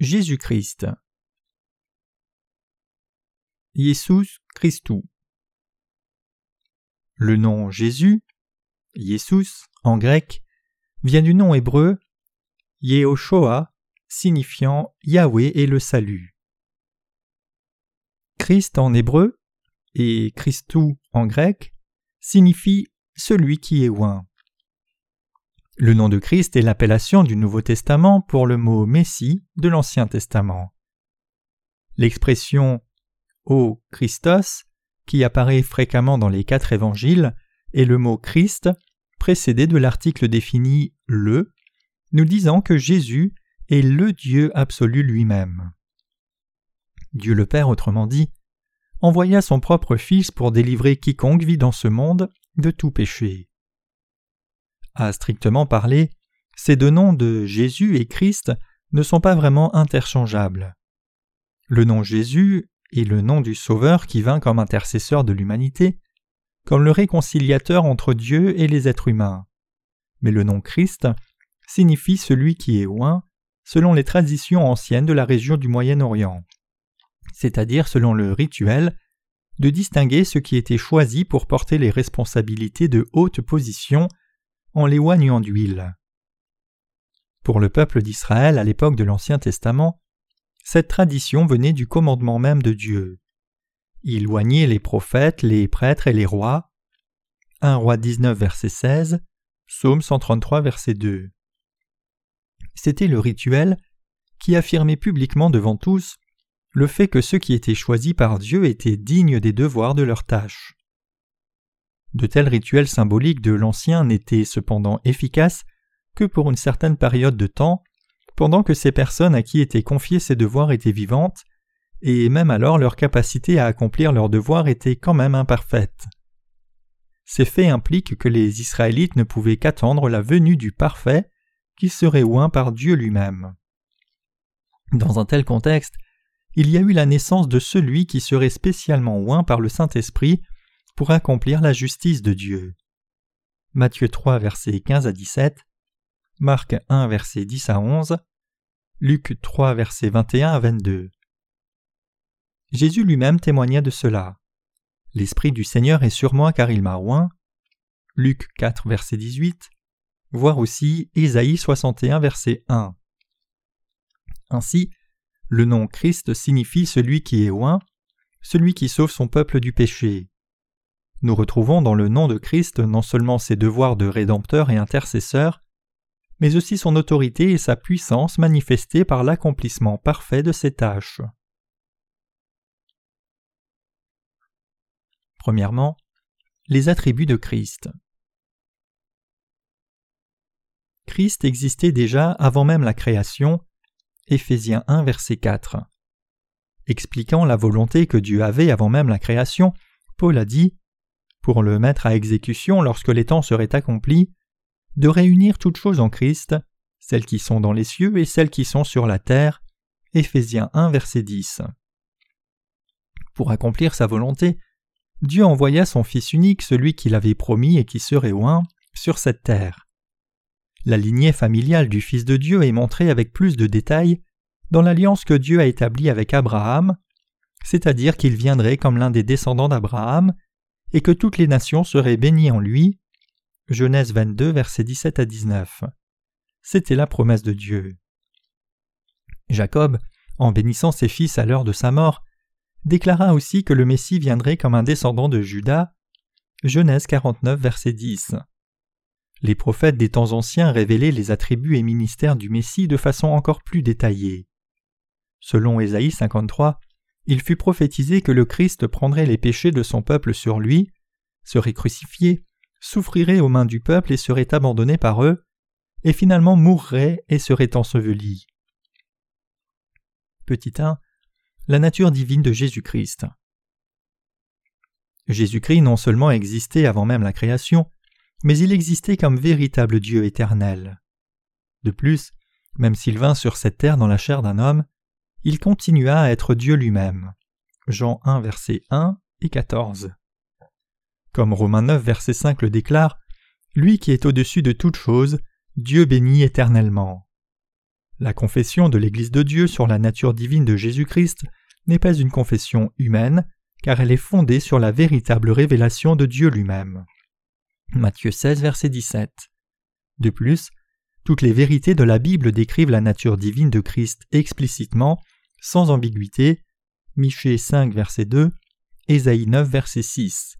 Jésus-Christ. Jesus Christou. Le nom Jésus, Jesus en grec, vient du nom hébreu Yehoshua, signifiant Yahweh et le salut. Christ en hébreu et Christou en grec signifie celui qui est oint. Le nom de Christ est l'appellation du Nouveau Testament pour le mot Messie de l'Ancien Testament. L'expression Ô Christos, qui apparaît fréquemment dans les quatre évangiles, est le mot Christ, précédé de l'article défini le, nous disant que Jésus est le Dieu absolu lui-même. Dieu le Père, autrement dit, envoya son propre Fils pour délivrer quiconque vit dans ce monde de tout péché. À strictement parler, ces deux noms de Jésus et Christ ne sont pas vraiment interchangeables. Le nom Jésus est le nom du Sauveur qui vint comme intercesseur de l'humanité, comme le réconciliateur entre Dieu et les êtres humains. Mais le nom Christ signifie celui qui est oint, selon les traditions anciennes de la région du Moyen-Orient, c'est-à-dire selon le rituel de distinguer ceux qui étaient choisis pour porter les responsabilités de haute position en les oignant d'huile. Pour le peuple d'Israël à l'époque de l'Ancien Testament, cette tradition venait du commandement même de Dieu. Il oignait les prophètes, les prêtres et les rois. 1 roi 19 verset 16, Psaume 133 verset 2. C'était le rituel qui affirmait publiquement devant tous le fait que ceux qui étaient choisis par Dieu étaient dignes des devoirs de leur tâche. De tels rituels symboliques de l'Ancien n'étaient cependant efficaces que pour une certaine période de temps, pendant que ces personnes à qui étaient confiés ces devoirs étaient vivantes, et même alors leur capacité à accomplir leurs devoirs était quand même imparfaite. Ces faits impliquent que les Israélites ne pouvaient qu'attendre la venue du parfait, qui serait oint par Dieu lui-même. Dans un tel contexte, il y a eu la naissance de celui qui serait spécialement oint par le Saint-Esprit pour accomplir la justice de Dieu. Matthieu 3 versets 15 à 17, Marc 1 versets 10 à 11, Luc 3 versets 21 à 22. Jésus lui-même témoigna de cela. L'Esprit du Seigneur est sur moi car il m'a oint. Luc 4 verset 18, voir aussi Ésaïe 61 verset 1. Ainsi, le nom Christ signifie celui qui est oint, celui qui sauve son peuple du péché. Nous retrouvons dans le nom de Christ non seulement ses devoirs de rédempteur et intercesseur, mais aussi son autorité et sa puissance manifestées par l'accomplissement parfait de ses tâches. Premièrement, les attributs de Christ. Christ existait déjà avant même la création, Éphésiens 1 verset 4. Expliquant la volonté que Dieu avait avant même la création, Paul a dit pour le mettre à exécution lorsque les temps seraient accomplis, de réunir toutes choses en Christ, celles qui sont dans les cieux et celles qui sont sur la terre. Éphésiens 1 verset 10. Pour accomplir sa volonté, Dieu envoya son Fils unique, celui qu'il avait promis et qui serait oint, sur cette terre. La lignée familiale du Fils de Dieu est montrée avec plus de détails dans l'alliance que Dieu a établie avec Abraham, c'est-à-dire qu'il viendrait comme l'un des descendants d'Abraham, et que toutes les nations seraient bénies en lui. Genèse 22, versets 17 à 19. C'était la promesse de Dieu. Jacob, en bénissant ses fils à l'heure de sa mort, déclara aussi que le Messie viendrait comme un descendant de Judas. Genèse 49, verset 10. Les prophètes des temps anciens révélaient les attributs et ministères du Messie de façon encore plus détaillée. Selon Ésaïe 53, il fut prophétisé que le Christ prendrait les péchés de son peuple sur lui, serait crucifié, souffrirait aux mains du peuple et serait abandonné par eux, et finalement mourrait et serait enseveli. Petit 1. La nature divine de Jésus-Christ. Jésus-Christ non seulement existait avant même la création, mais il existait comme véritable Dieu éternel. De plus, même s'il vint sur cette terre dans la chair d'un homme, il continua à être Dieu lui-même. Jean 1 verset 1 et 14. Comme Romains 9 verset 5 le déclare, lui qui est au-dessus de toutes choses, Dieu bénit éternellement. La confession de l'Église de Dieu sur la nature divine de Jésus-Christ n'est pas une confession humaine, car elle est fondée sur la véritable révélation de Dieu lui-même. Matthieu 16, verset 17. De plus, toutes les vérités de la Bible décrivent la nature divine de Christ explicitement, sans ambiguïté. Michée 5, verset 2, Ésaïe 9, verset 6.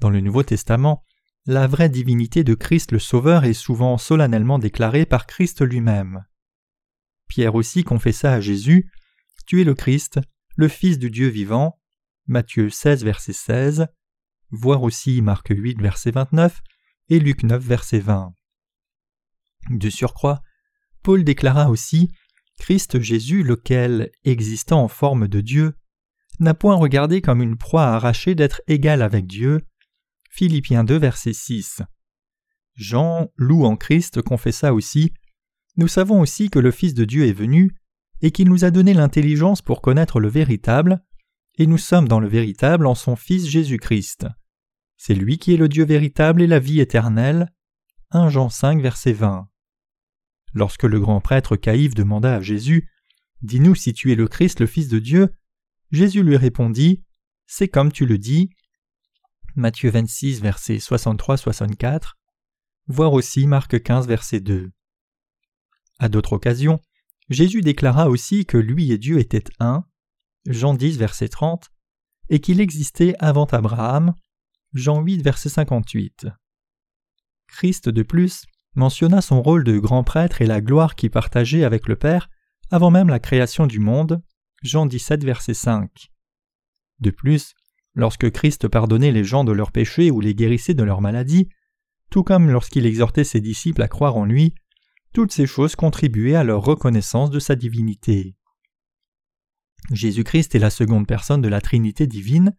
Dans le Nouveau Testament, la vraie divinité de Christ le Sauveur est souvent solennellement déclarée par Christ lui-même. Pierre aussi confessa à Jésus Tu es le Christ, le Fils du Dieu vivant. Matthieu 16, verset 16. Voir aussi Marc 8, verset 29 et Luc 9, verset 20. De surcroît, Paul déclara aussi Christ Jésus, lequel, existant en forme de Dieu, n'a point regardé comme une proie arrachée d'être égal avec Dieu. Philippiens 2, verset 6. Jean, loup en Christ, confessa aussi Nous savons aussi que le Fils de Dieu est venu, et qu'il nous a donné l'intelligence pour connaître le véritable, et nous sommes dans le véritable en son Fils Jésus-Christ. C'est lui qui est le Dieu véritable et la vie éternelle. 1 Jean 5, verset 20. Lorsque le grand prêtre Caïphe demanda à Jésus Dis-nous si tu es le Christ, le Fils de Dieu, Jésus lui répondit C'est comme tu le dis. Matthieu 26, verset 63-64, voir aussi Marc 15, verset 2. À d'autres occasions, Jésus déclara aussi que lui et Dieu étaient un, Jean 10, verset 30, et qu'il existait avant Abraham, Jean 8, verset 58. Christ, de plus, mentionna son rôle de grand prêtre et la gloire qu'il partageait avec le Père avant même la création du monde. Jean 17, verset 5. De plus, lorsque Christ pardonnait les gens de leurs péchés ou les guérissait de leurs maladies, tout comme lorsqu'il exhortait ses disciples à croire en lui, toutes ces choses contribuaient à leur reconnaissance de sa divinité. Jésus-Christ est la seconde personne de la Trinité divine,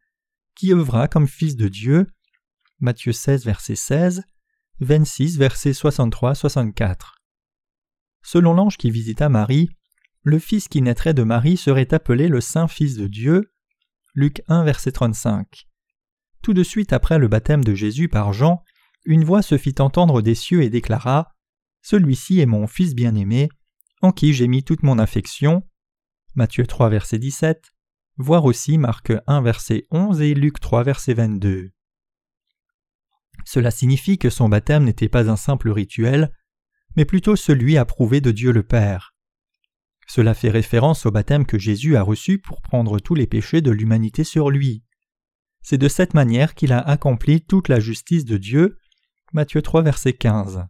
qui œuvra comme Fils de Dieu. Matthieu 16, verset 16, 26, versets 63-64. Selon l'ange qui visita Marie, le fils qui naîtrait de Marie serait appelé le Saint Fils de Dieu. Luc 1, verset 35. Tout de suite après le baptême de Jésus par Jean, une voix se fit entendre des cieux et déclara Celui-ci est mon Fils bien-aimé, en qui j'ai mis toute mon affection. Matthieu 3, verset 17. Voir aussi Marc 1, verset 11 et Luc 3, verset 22. Cela signifie que son baptême n'était pas un simple rituel, mais plutôt celui approuvé de Dieu le Père. Cela fait référence au baptême que Jésus a reçu pour prendre tous les péchés de l'humanité sur lui. C'est de cette manière qu'il a accompli toute la justice de Dieu. Matthieu 3, verset 15.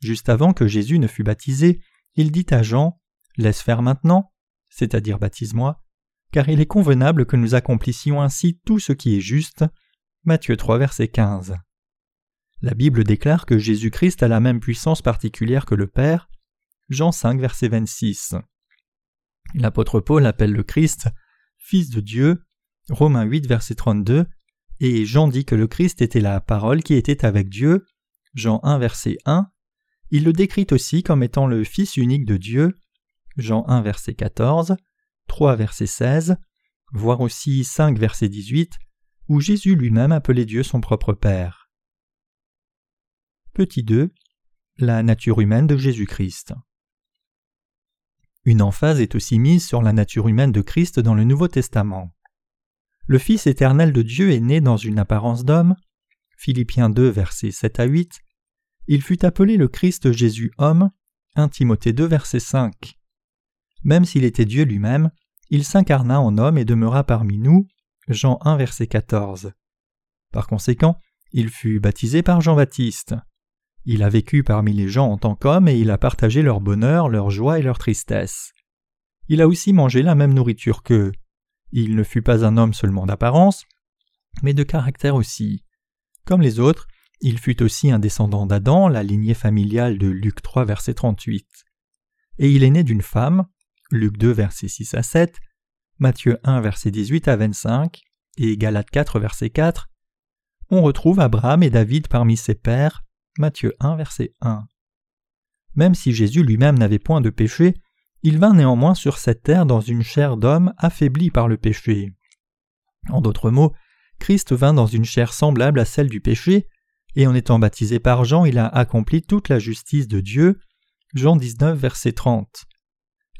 Juste avant que Jésus ne fût baptisé, il dit à Jean Laisse faire maintenant, c'est-à-dire baptise-moi, car il est convenable que nous accomplissions ainsi tout ce qui est juste. Matthieu 3, verset 15. La Bible déclare que Jésus-Christ a la même puissance particulière que le Père. Jean 5, verset 26. L'apôtre Paul appelle le Christ Fils de Dieu. Romains 8, verset 32. Et Jean dit que le Christ était la parole qui était avec Dieu. Jean 1, verset 1. Il le décrit aussi comme étant le Fils unique de Dieu. Jean 1, verset 14. 3, verset 16. Voir aussi 5, verset 18 où Jésus lui-même appelait Dieu son propre Père. Petit 2. La nature humaine de Jésus-Christ. Une emphase est aussi mise sur la nature humaine de Christ dans le Nouveau Testament. Le Fils éternel de Dieu est né dans une apparence d'homme. Philippiens 2, versets 7 à 8. Il fut appelé le Christ Jésus homme. 1 Timothée 2, verset 5. Même s'il était Dieu lui-même, il s'incarna en homme et demeura parmi nous. Jean 1 verset 14. Par conséquent, il fut baptisé par Jean-Baptiste. Il a vécu parmi les gens en tant qu'homme et il a partagé leur bonheur, leur joie et leur tristesse. Il a aussi mangé la même nourriture qu'eux. Il ne fut pas un homme seulement d'apparence, mais de caractère aussi. Comme les autres, il fut aussi un descendant d'Adam, la lignée familiale de Luc 3 verset 38. Et il est né d'une femme, Luc 2 verset 6 à 7, Matthieu 1 verset 18 à 25 et Galates 4 verset 4, on retrouve Abraham et David parmi ses pères, Matthieu 1 verset 1. Même si Jésus lui-même n'avait point de péché, il vint néanmoins sur cette terre dans une chair d'homme affaiblie par le péché. En d'autres mots, Christ vint dans une chair semblable à celle du péché, et en étant baptisé par Jean, il a accompli toute la justice de Dieu, Jean 19, verset 30.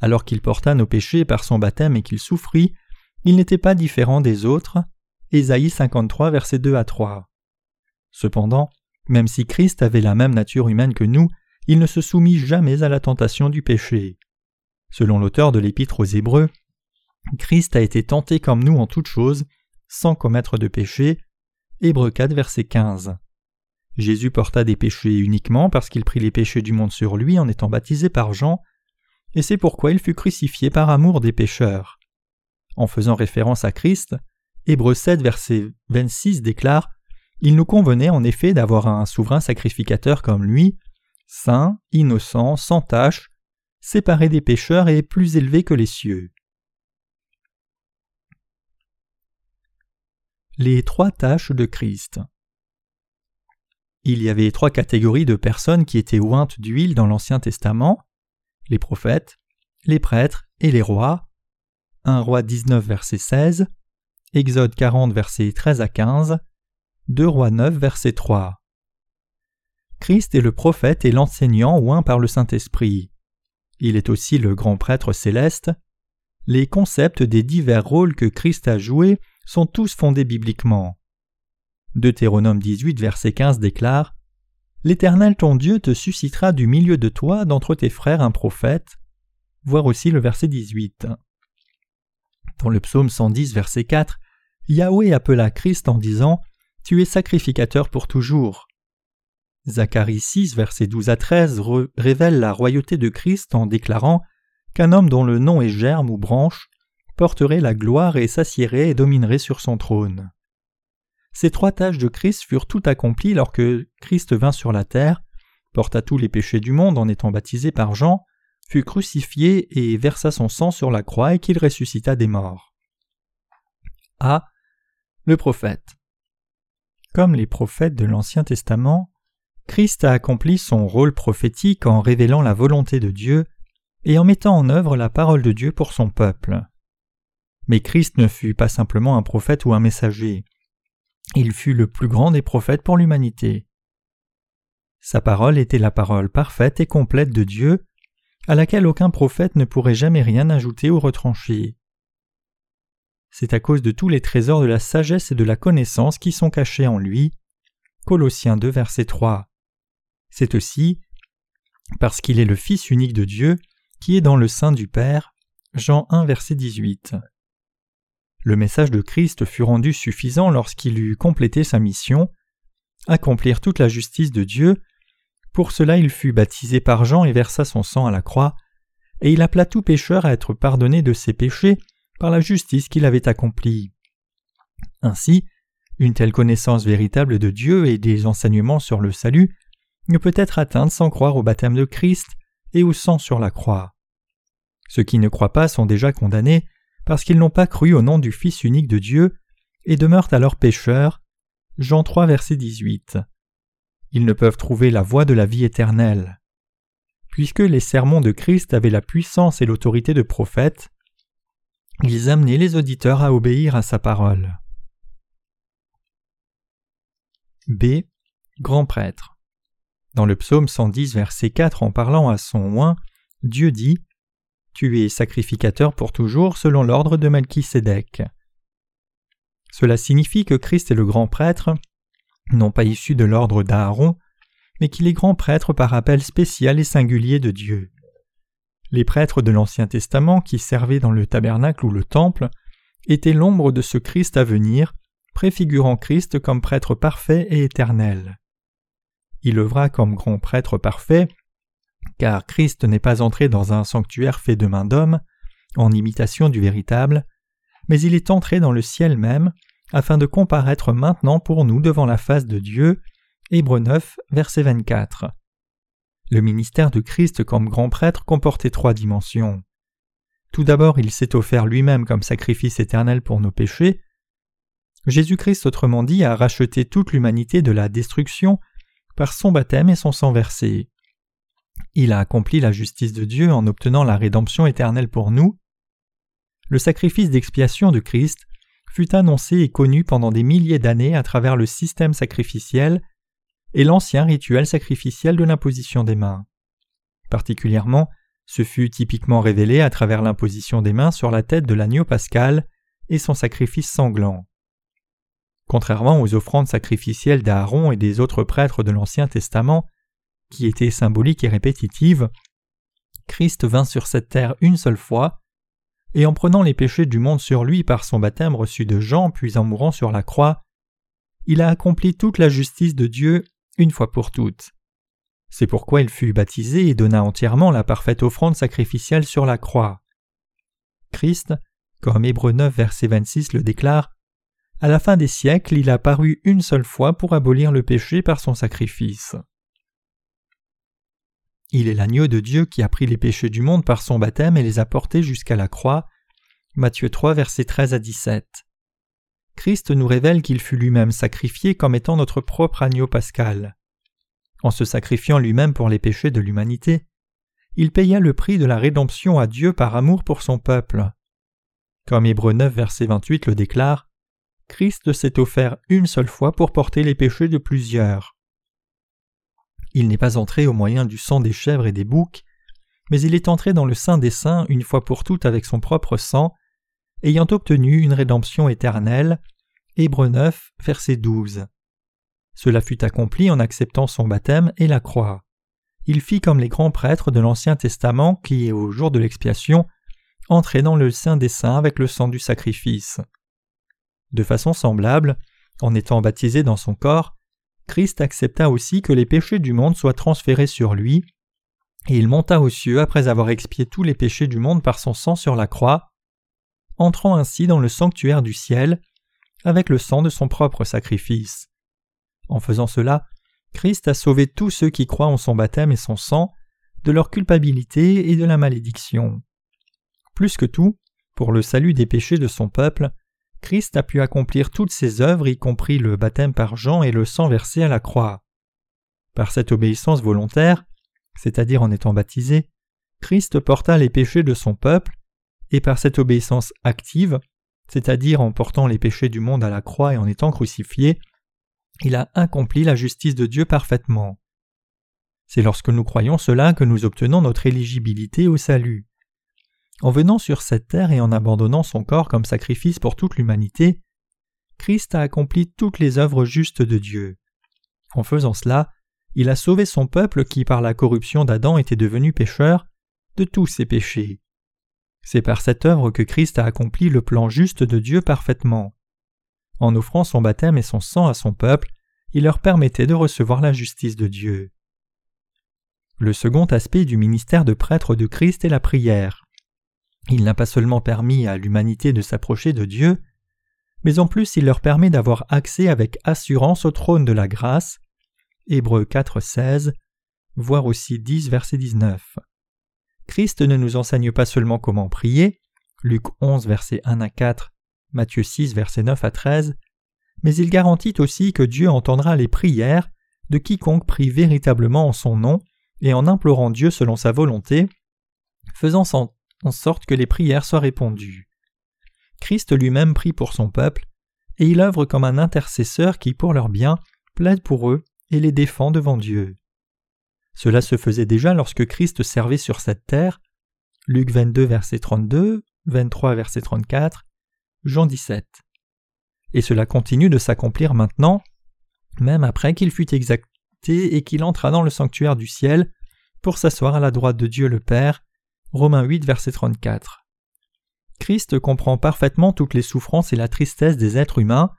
Alors qu'il porta nos péchés par son baptême et qu'il souffrit, il n'était pas différent des autres. Ésaïe 53, verset 2 à 3. Cependant, même si Christ avait la même nature humaine que nous, il ne se soumit jamais à la tentation du péché. Selon l'auteur de l'Épître aux Hébreux, Christ a été tenté comme nous en toutes choses, sans commettre de péché. Hébreux 4, verset 15. Jésus porta des péchés uniquement parce qu'il prit les péchés du monde sur lui en étant baptisé par Jean, et c'est pourquoi il fut crucifié par amour des pécheurs. En faisant référence à Christ, Hébreux 7, verset 26 déclare Il nous convenait en effet d'avoir un souverain sacrificateur comme lui, saint, innocent, sans tache, séparé des pécheurs et plus élevé que les cieux. Les trois tâches de Christ. Il y avait trois catégories de personnes qui étaient ointes d'huile dans l'Ancien Testament les prophètes, les prêtres et les rois. 1 roi 19 verset 16, Exode 40 verset 13 à 15, 2 roi 9 verset 3. Christ est le prophète et l'enseignant oint par le Saint-Esprit. Il est aussi le grand prêtre céleste. Les concepts des divers rôles que Christ a joués sont tous fondés bibliquement. Deutéronome 18, verset 15 déclare L'Éternel ton Dieu te suscitera du milieu de toi, d'entre tes frères, un prophète. Voir aussi le verset 18. Dans le psaume 110, verset 4, Yahweh appela Christ en disant Tu es sacrificateur pour toujours. Zacharie 6, verset 12 à 13 révèle la royauté de Christ en déclarant qu'un homme dont le nom est germe ou branche porterait la gloire et s'assiérait et dominerait sur son trône. Ces trois tâches de Christ furent toutes accomplies lorsque Christ vint sur la terre, porta tous les péchés du monde en étant baptisé par Jean, fut crucifié et versa son sang sur la croix et qu'il ressuscita des morts. A. Le prophète. Comme les prophètes de l'Ancien Testament, Christ a accompli son rôle prophétique en révélant la volonté de Dieu et en mettant en œuvre la parole de Dieu pour son peuple. Mais Christ ne fut pas simplement un prophète ou un messager. Il fut le plus grand des prophètes pour l'humanité. Sa parole était la parole parfaite et complète de Dieu, à laquelle aucun prophète ne pourrait jamais rien ajouter ou retrancher. C'est à cause de tous les trésors de la sagesse et de la connaissance qui sont cachés en lui. Colossiens 2, verset 3. C'est aussi parce qu'il est le Fils unique de Dieu qui est dans le sein du Père. Jean 1, verset 18. Le message de Christ fut rendu suffisant lorsqu'il eut complété sa mission, accomplir toute la justice de Dieu. Pour cela il fut baptisé par Jean et versa son sang à la croix, et il appela tout pécheur à être pardonné de ses péchés par la justice qu'il avait accomplie. Ainsi, une telle connaissance véritable de Dieu et des enseignements sur le salut ne peut être atteinte sans croire au baptême de Christ et au sang sur la croix. Ceux qui ne croient pas sont déjà condamnés parce qu'ils n'ont pas cru au nom du Fils unique de Dieu et demeurent alors pécheurs. Jean 3 verset 18. Ils ne peuvent trouver la voie de la vie éternelle. Puisque les sermons de Christ avaient la puissance et l'autorité de prophète, ils amenaient les auditeurs à obéir à sa parole. B. Grand prêtre. Dans le psaume 110, verset 4, en parlant à son oint, Dieu dit tu es sacrificateur pour toujours selon l'ordre de Melchisédek. Cela signifie que Christ est le grand prêtre, non pas issu de l'ordre d'Aaron, mais qu'il est grand prêtre par appel spécial et singulier de Dieu. Les prêtres de l'Ancien Testament qui servaient dans le tabernacle ou le temple étaient l'ombre de ce Christ à venir, préfigurant Christ comme prêtre parfait et éternel. Il œuvra comme grand prêtre parfait car Christ n'est pas entré dans un sanctuaire fait de main d'homme, en imitation du véritable, mais il est entré dans le ciel même, afin de comparaître maintenant pour nous devant la face de Dieu. Hébreux 9, verset 24. Le ministère de Christ comme grand prêtre comportait trois dimensions. Tout d'abord, il s'est offert lui-même comme sacrifice éternel pour nos péchés. Jésus-Christ, autrement dit, a racheté toute l'humanité de la destruction par son baptême et son sang versé. Il a accompli la justice de Dieu en obtenant la rédemption éternelle pour nous. Le sacrifice d'expiation de Christ fut annoncé et connu pendant des milliers d'années à travers le système sacrificiel et l'ancien rituel sacrificiel de l'imposition des mains. Particulièrement, ce fut typiquement révélé à travers l'imposition des mains sur la tête de l'agneau pascal et son sacrifice sanglant. Contrairement aux offrandes sacrificielles d'Aaron et des autres prêtres de l'Ancien Testament, qui étaient symboliques et répétitives, Christ vint sur cette terre une seule fois, et en prenant les péchés du monde sur lui par son baptême reçu de Jean puis en mourant sur la croix, il a accompli toute la justice de Dieu une fois pour toutes. C'est pourquoi il fut baptisé et donna entièrement la parfaite offrande sacrificielle sur la croix. Christ, comme Hébreu 9 verset 26 le déclare, à la fin des siècles il a paru une seule fois pour abolir le péché par son sacrifice. Il est l'agneau de Dieu qui a pris les péchés du monde par son baptême et les a portés jusqu'à la croix. Matthieu 3 versets 13 à 17. Christ nous révèle qu'il fut lui-même sacrifié comme étant notre propre agneau pascal. En se sacrifiant lui-même pour les péchés de l'humanité, il paya le prix de la rédemption à Dieu par amour pour son peuple. Comme Hébreu 9 verset 28 le déclare, Christ s'est offert une seule fois pour porter les péchés de plusieurs. Il n'est pas entré au moyen du sang des chèvres et des boucs, mais il est entré dans le sein des saints une fois pour toutes avec son propre sang, ayant obtenu une rédemption éternelle. Hébreu 9, verset 12. Cela fut accompli en acceptant son baptême et la croix. Il fit comme les grands prêtres de l'Ancien Testament qui, au jour de l'expiation, entraient dans le sein des saints avec le sang du sacrifice. De façon semblable, en étant baptisé dans son corps, Christ accepta aussi que les péchés du monde soient transférés sur lui, et il monta aux cieux après avoir expié tous les péchés du monde par son sang sur la croix, entrant ainsi dans le sanctuaire du ciel avec le sang de son propre sacrifice. En faisant cela, Christ a sauvé tous ceux qui croient en son baptême et son sang de leur culpabilité et de la malédiction. Plus que tout, pour le salut des péchés de son peuple, Christ a pu accomplir toutes ses œuvres, y compris le baptême par Jean et le sang versé à la croix. Par cette obéissance volontaire, c'est-à-dire en étant baptisé, Christ porta les péchés de son peuple, et par cette obéissance active, c'est-à-dire en portant les péchés du monde à la croix et en étant crucifié, il a accompli la justice de Dieu parfaitement. C'est lorsque nous croyons cela que nous obtenons notre éligibilité au salut. En venant sur cette terre et en abandonnant son corps comme sacrifice pour toute l'humanité, Christ a accompli toutes les œuvres justes de Dieu. En faisant cela, il a sauvé son peuple qui par la corruption d'Adam était devenu pécheur de tous ses péchés. C'est par cette œuvre que Christ a accompli le plan juste de Dieu parfaitement. En offrant son baptême et son sang à son peuple, il leur permettait de recevoir la justice de Dieu. Le second aspect du ministère de prêtre de Christ est la prière. Il n'a pas seulement permis à l'humanité de s'approcher de Dieu, mais en plus il leur permet d'avoir accès avec assurance au trône de la grâce. Hébreux 4, 16, voire aussi 10, verset 19. Christ ne nous enseigne pas seulement comment prier, Luc 11, verset 1 à 4, Matthieu 6, verset 9 à 13, mais il garantit aussi que Dieu entendra les prières de quiconque prie véritablement en son nom et en implorant Dieu selon sa volonté, faisant en sorte que les prières soient répondues. Christ lui-même prie pour son peuple, et il œuvre comme un intercesseur qui, pour leur bien, plaide pour eux et les défend devant Dieu. Cela se faisait déjà lorsque Christ servait sur cette terre. Luc 22, verset 32, 23, verset 34, Jean 17. Et cela continue de s'accomplir maintenant, même après qu'il fut exacté et qu'il entra dans le sanctuaire du ciel pour s'asseoir à la droite de Dieu le Père, Romains 8, verset 34. Christ comprend parfaitement toutes les souffrances et la tristesse des êtres humains,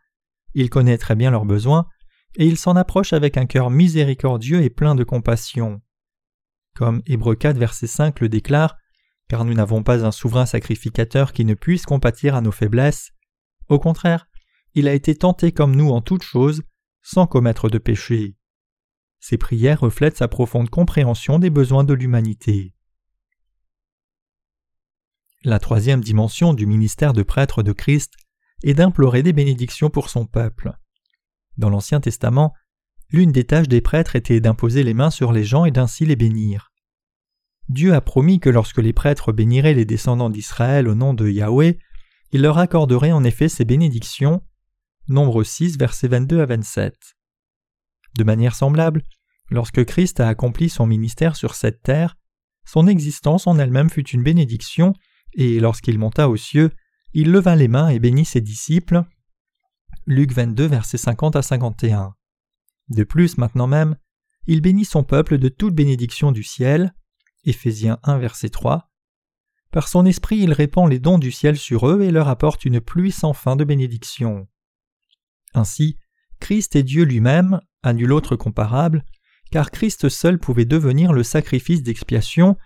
il connaît très bien leurs besoins, et il s'en approche avec un cœur miséricordieux et plein de compassion. Comme Hébreux 4, verset 5 le déclare, car nous n'avons pas un souverain sacrificateur qui ne puisse compatir à nos faiblesses. Au contraire, il a été tenté comme nous en toutes choses, sans commettre de péché. Ses prières reflètent sa profonde compréhension des besoins de l'humanité. La troisième dimension du ministère de prêtre de Christ est d'implorer des bénédictions pour son peuple. Dans l'Ancien Testament, l'une des tâches des prêtres était d'imposer les mains sur les gens et d'ainsi les bénir. Dieu a promis que lorsque les prêtres béniraient les descendants d'Israël au nom de Yahweh, il leur accorderait en effet ces bénédictions. Nombre 6, versets 22 à 27. De manière semblable, lorsque Christ a accompli son ministère sur cette terre, son existence en elle-même fut une bénédiction, et lorsqu'il monta aux cieux, il leva les mains et bénit ses disciples. Luc 22, versets 50 à 51. De plus, maintenant même, il bénit son peuple de toute bénédiction du ciel. Éphésiens 1, verset 3. Par son esprit, il répand les dons du ciel sur eux et leur apporte une pluie sans fin de bénédiction. Ainsi, Christ est Dieu lui-même, à nul autre comparable, car Christ seul pouvait devenir le sacrifice d'expiation,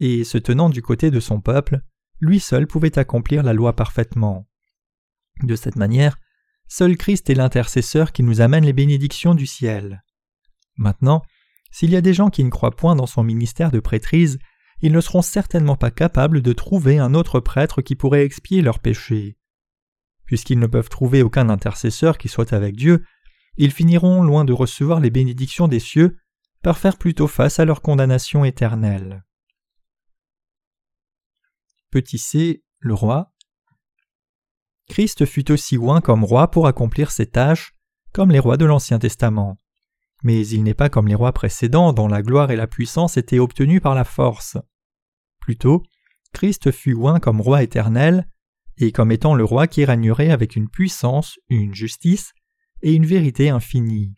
et se tenant du côté de son peuple, lui seul pouvait accomplir la loi parfaitement. De cette manière, seul Christ est l'intercesseur qui nous amène les bénédictions du ciel. Maintenant, s'il y a des gens qui ne croient point dans son ministère de prêtrise, ils ne seront certainement pas capables de trouver un autre prêtre qui pourrait expier leurs péchés. Puisqu'ils ne peuvent trouver aucun intercesseur qui soit avec Dieu, ils finiront, loin de recevoir les bénédictions des cieux, par faire plutôt face à leur condamnation éternelle. Petit c, le roi. Christ fut aussi loin comme roi pour accomplir ses tâches, comme les rois de l'Ancien Testament. Mais il n'est pas comme les rois précédents dont la gloire et la puissance étaient obtenues par la force. Plutôt, Christ fut loin comme roi éternel, et comme étant le roi qui régnerait avec une puissance, une justice et une vérité infinie.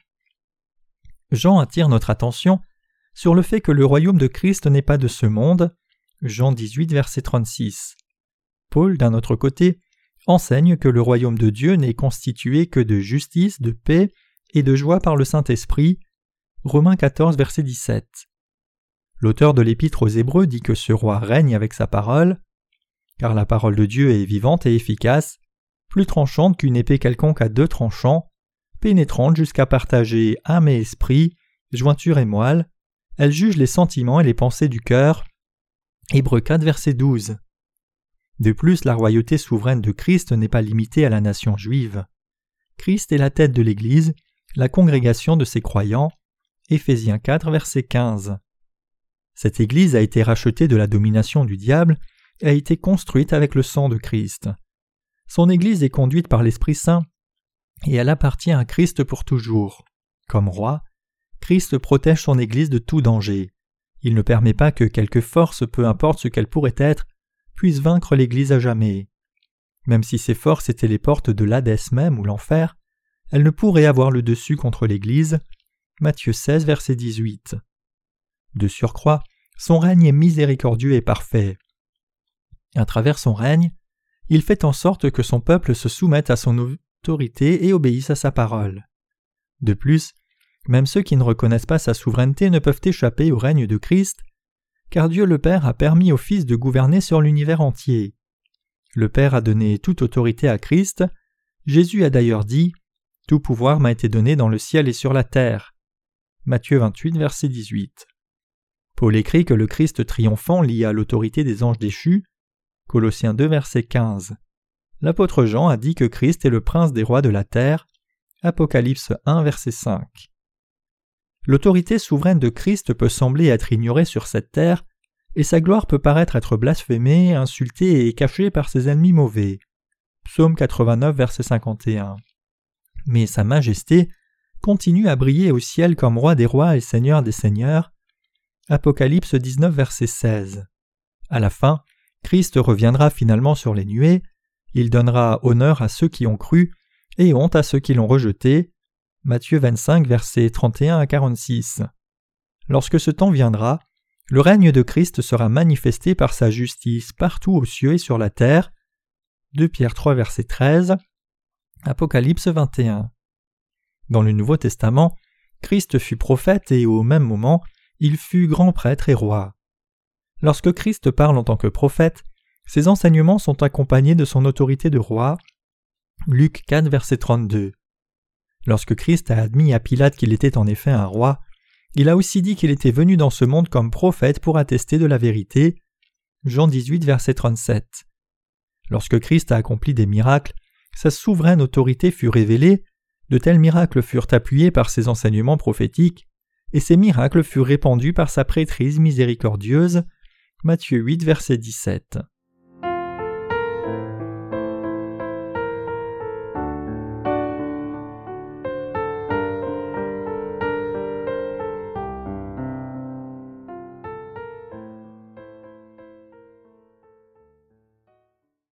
Jean attire notre attention sur le fait que le royaume de Christ n'est pas de ce monde. Jean 18, verset 36. Paul, d'un autre côté, enseigne que le royaume de Dieu n'est constitué que de justice, de paix et de joie par le Saint-Esprit. Romains 14, verset 17. L'auteur de l'épître aux Hébreux dit que ce roi règne avec sa parole, car la parole de Dieu est vivante et efficace, plus tranchante qu'une épée quelconque à deux tranchants, pénétrante jusqu'à partager âme et esprit, jointure et moelle, elle juge les sentiments et les pensées du cœur. Hébreux 4, verset 12. De plus, la royauté souveraine de Christ n'est pas limitée à la nation juive. Christ est la tête de l'Église, la congrégation de ses croyants. Éphésiens 4, verset 15. Cette Église a été rachetée de la domination du diable et a été construite avec le sang de Christ. Son Église est conduite par l'Esprit Saint et elle appartient à Christ pour toujours. Comme roi, Christ protège son Église de tout danger. Il ne permet pas que quelque force, peu importe ce qu'elle pourrait être, vaincre l'Église à jamais. Même si ces forces étaient les portes de l'Hadès même ou l'enfer, elles ne pourraient avoir le dessus contre l'Église. Matthieu 16, verset 18. De surcroît, son règne est miséricordieux et parfait. À travers son règne, il fait en sorte que son peuple se soumette à son autorité et obéisse à sa parole. De plus, même ceux qui ne reconnaissent pas sa souveraineté ne peuvent échapper au règne de Christ, car Dieu le Père a permis au Fils de gouverner sur l'univers entier. Le Père a donné toute autorité à Christ. Jésus a d'ailleurs dit Tout pouvoir m'a été donné dans le ciel et sur la terre. Matthieu 28, verset 18. Paul écrit que le Christ triomphant lie à l'autorité des anges déchus. Colossiens 2, verset 15. L'apôtre Jean a dit que Christ est le prince des rois de la terre. Apocalypse 1, verset 5. L'autorité souveraine de Christ peut sembler être ignorée sur cette terre, et sa gloire peut paraître être blasphémée, insultée et cachée par ses ennemis mauvais. Psaume 89, verset 51. Mais Sa Majesté continue à briller au ciel comme roi des rois et seigneur des seigneurs, Apocalypse 19, verset 16. À la fin, Christ reviendra finalement sur les nuées, il donnera honneur à ceux qui ont cru et honte à ceux qui l'ont rejeté. Matthieu 25, versets 31 à 46. Lorsque ce temps viendra, le règne de Christ sera manifesté par sa justice partout aux cieux et sur la terre. 2 Pierre 3, verset 13. Apocalypse 21. Dans le Nouveau Testament, Christ fut prophète et au même moment, il fut grand prêtre et roi. Lorsque Christ parle en tant que prophète, ses enseignements sont accompagnés de son autorité de roi. Luc 4, verset 32. Lorsque Christ a admis à Pilate qu'il était en effet un roi, il a aussi dit qu'il était venu dans ce monde comme prophète pour attester de la vérité. Jean 18, verset 37. Lorsque Christ a accompli des miracles, sa souveraine autorité fut révélée, de tels miracles furent appuyés par ses enseignements prophétiques, et ces miracles furent répandus par sa prêtrise miséricordieuse. Matthieu 8, verset 17.